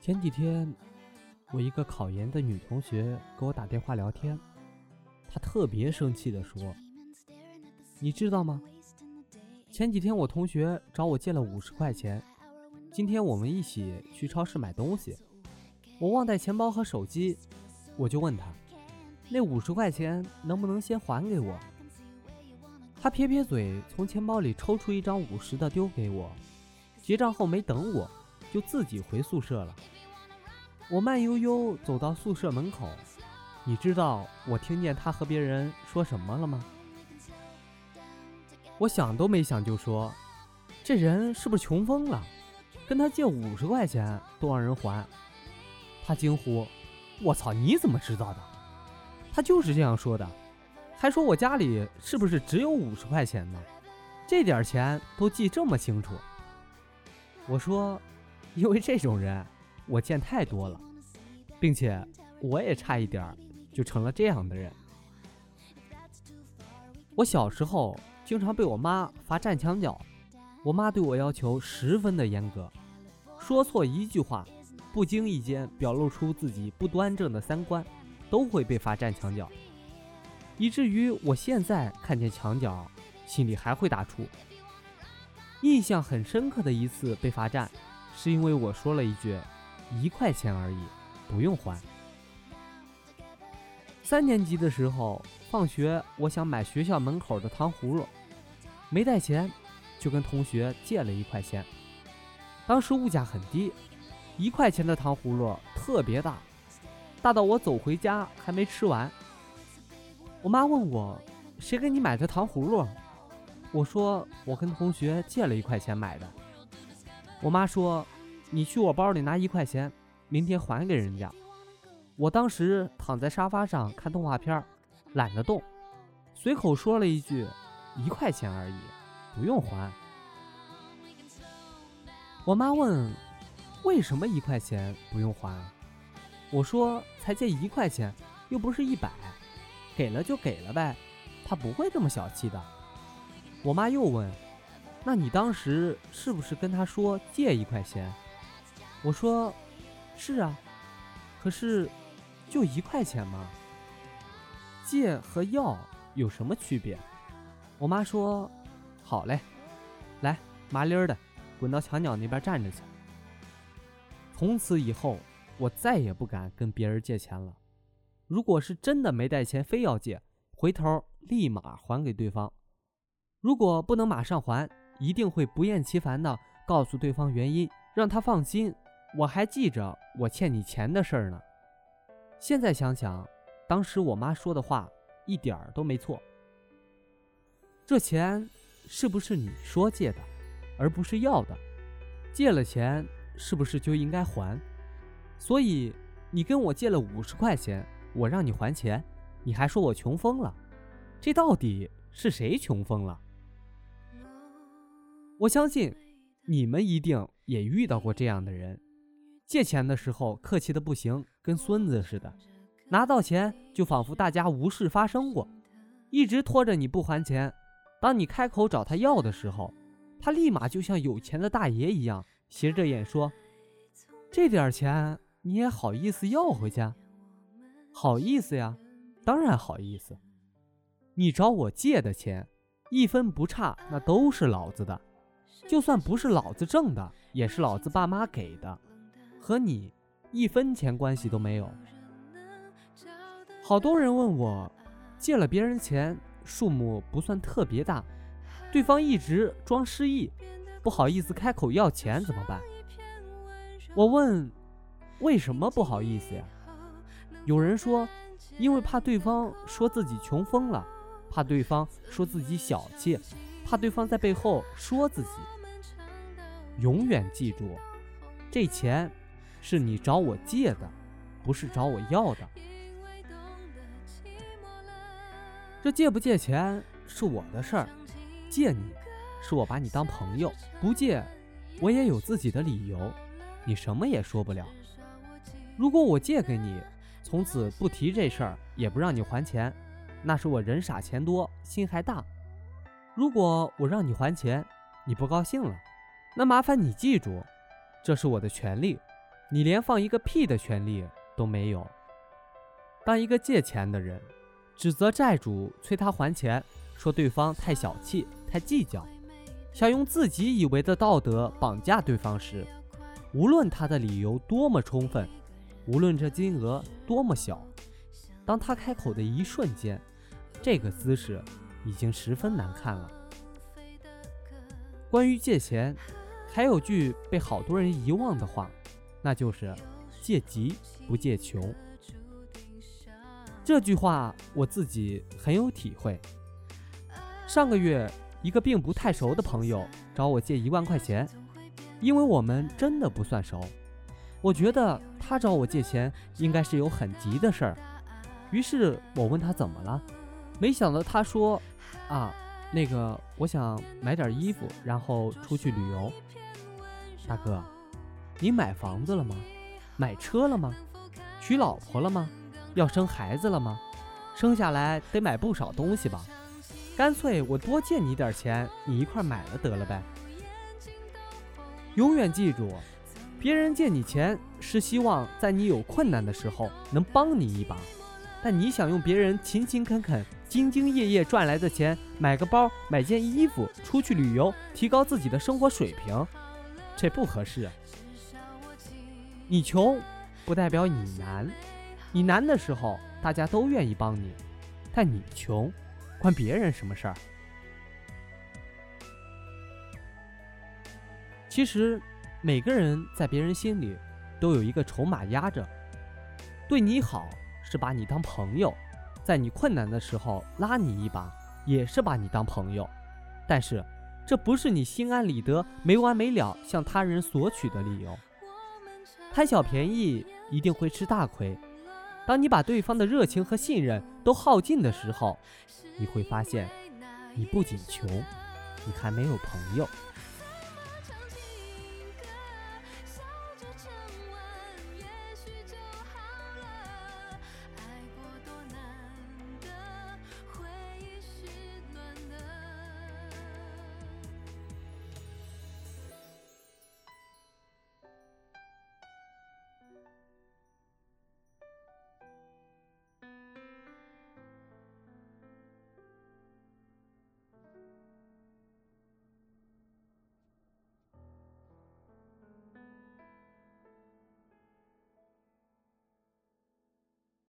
前几天，我一个考研的女同学给我打电话聊天，她特别生气地说：“你知道吗？前几天我同学找我借了五十块钱，今天我们一起去超市买东西，我忘带钱包和手机，我就问她，那五十块钱能不能先还给我？她撇撇嘴，从钱包里抽出一张五十的丢给我，结账后没等我。”就自己回宿舍了。我慢悠悠走到宿舍门口，你知道我听见他和别人说什么了吗？我想都没想就说：“这人是不是穷疯了？跟他借五十块钱都让人还。”他惊呼：“我操！你怎么知道的？”他就是这样说的，还说我家里是不是只有五十块钱呢？这点钱都记这么清楚。我说。因为这种人，我见太多了，并且我也差一点就成了这样的人。我小时候经常被我妈罚站墙角，我妈对我要求十分的严格，说错一句话，不经意间表露出自己不端正的三观，都会被罚站墙角，以至于我现在看见墙角，心里还会打怵。印象很深刻的一次被罚站。是因为我说了一句“一块钱而已，不用还”。三年级的时候，放学我想买学校门口的糖葫芦，没带钱，就跟同学借了一块钱。当时物价很低，一块钱的糖葫芦特别大，大到我走回家还没吃完。我妈问我：“谁给你买的糖葫芦？”我说：“我跟同学借了一块钱买的。”我妈说：“你去我包里拿一块钱，明天还给人家。”我当时躺在沙发上看动画片，懒得动，随口说了一句：“一块钱而已，不用还。”我妈问：“为什么一块钱不用还？”我说：“才借一块钱，又不是一百，给了就给了呗，他不会这么小气的。”我妈又问。那你当时是不是跟他说借一块钱？我说，是啊，可是就一块钱吗？借和要有什么区别？我妈说，好嘞，来麻利儿的，滚到墙角那边站着去。从此以后，我再也不敢跟别人借钱了。如果是真的没带钱，非要借，回头立马还给对方。如果不能马上还，一定会不厌其烦地告诉对方原因，让他放心。我还记着我欠你钱的事儿呢。现在想想，当时我妈说的话一点儿都没错。这钱是不是你说借的，而不是要的？借了钱是不是就应该还？所以你跟我借了五十块钱，我让你还钱，你还说我穷疯了。这到底是谁穷疯了？我相信，你们一定也遇到过这样的人：借钱的时候客气的不行，跟孙子似的；拿到钱就仿佛大家无事发生过，一直拖着你不还钱。当你开口找他要的时候，他立马就像有钱的大爷一样，斜着眼说：“这点钱你也好意思要回去？好意思呀，当然好意思。你找我借的钱，一分不差，那都是老子的。”就算不是老子挣的，也是老子爸妈给的，和你一分钱关系都没有。好多人问我，借了别人钱，数目不算特别大，对方一直装失忆，不好意思开口要钱怎么办？我问，为什么不好意思呀？有人说，因为怕对方说自己穷疯了，怕对方说自己小气，怕对方在背后说自己。永远记住，这钱是你找我借的，不是找我要的。这借不借钱是我的事儿，借你是我把你当朋友，不借我也有自己的理由，你什么也说不了。如果我借给你，从此不提这事儿，也不让你还钱，那是我人傻钱多，心还大。如果我让你还钱，你不高兴了。那麻烦你记住，这是我的权利，你连放一个屁的权利都没有。当一个借钱的人指责债主催他还钱，说对方太小气、太计较，想用自己以为的道德绑架对方时，无论他的理由多么充分，无论这金额多么小，当他开口的一瞬间，这个姿势已经十分难看了。关于借钱，还有句被好多人遗忘的话，那就是“借急不借穷”。这句话我自己很有体会。上个月，一个并不太熟的朋友找我借一万块钱，因为我们真的不算熟。我觉得他找我借钱应该是有很急的事儿，于是我问他怎么了，没想到他说：“啊。”那个，我想买点衣服，然后出去旅游。大哥，你买房子了吗？买车了吗？娶老婆了吗？要生孩子了吗？生下来得买不少东西吧？干脆我多借你点钱，你一块买了得了呗。永远记住，别人借你钱是希望在你有困难的时候能帮你一把，但你想用别人勤勤恳恳。兢兢业业赚来的钱，买个包，买件衣服，出去旅游，提高自己的生活水平，这不合适。你穷，不代表你难。你难的时候，大家都愿意帮你，但你穷，关别人什么事儿？其实，每个人在别人心里都有一个筹码压着，对你好是把你当朋友。在你困难的时候拉你一把，也是把你当朋友，但是这不是你心安理得、没完没了向他人索取的理由。贪小便宜一定会吃大亏。当你把对方的热情和信任都耗尽的时候，你会发现，你不仅穷，你还没有朋友。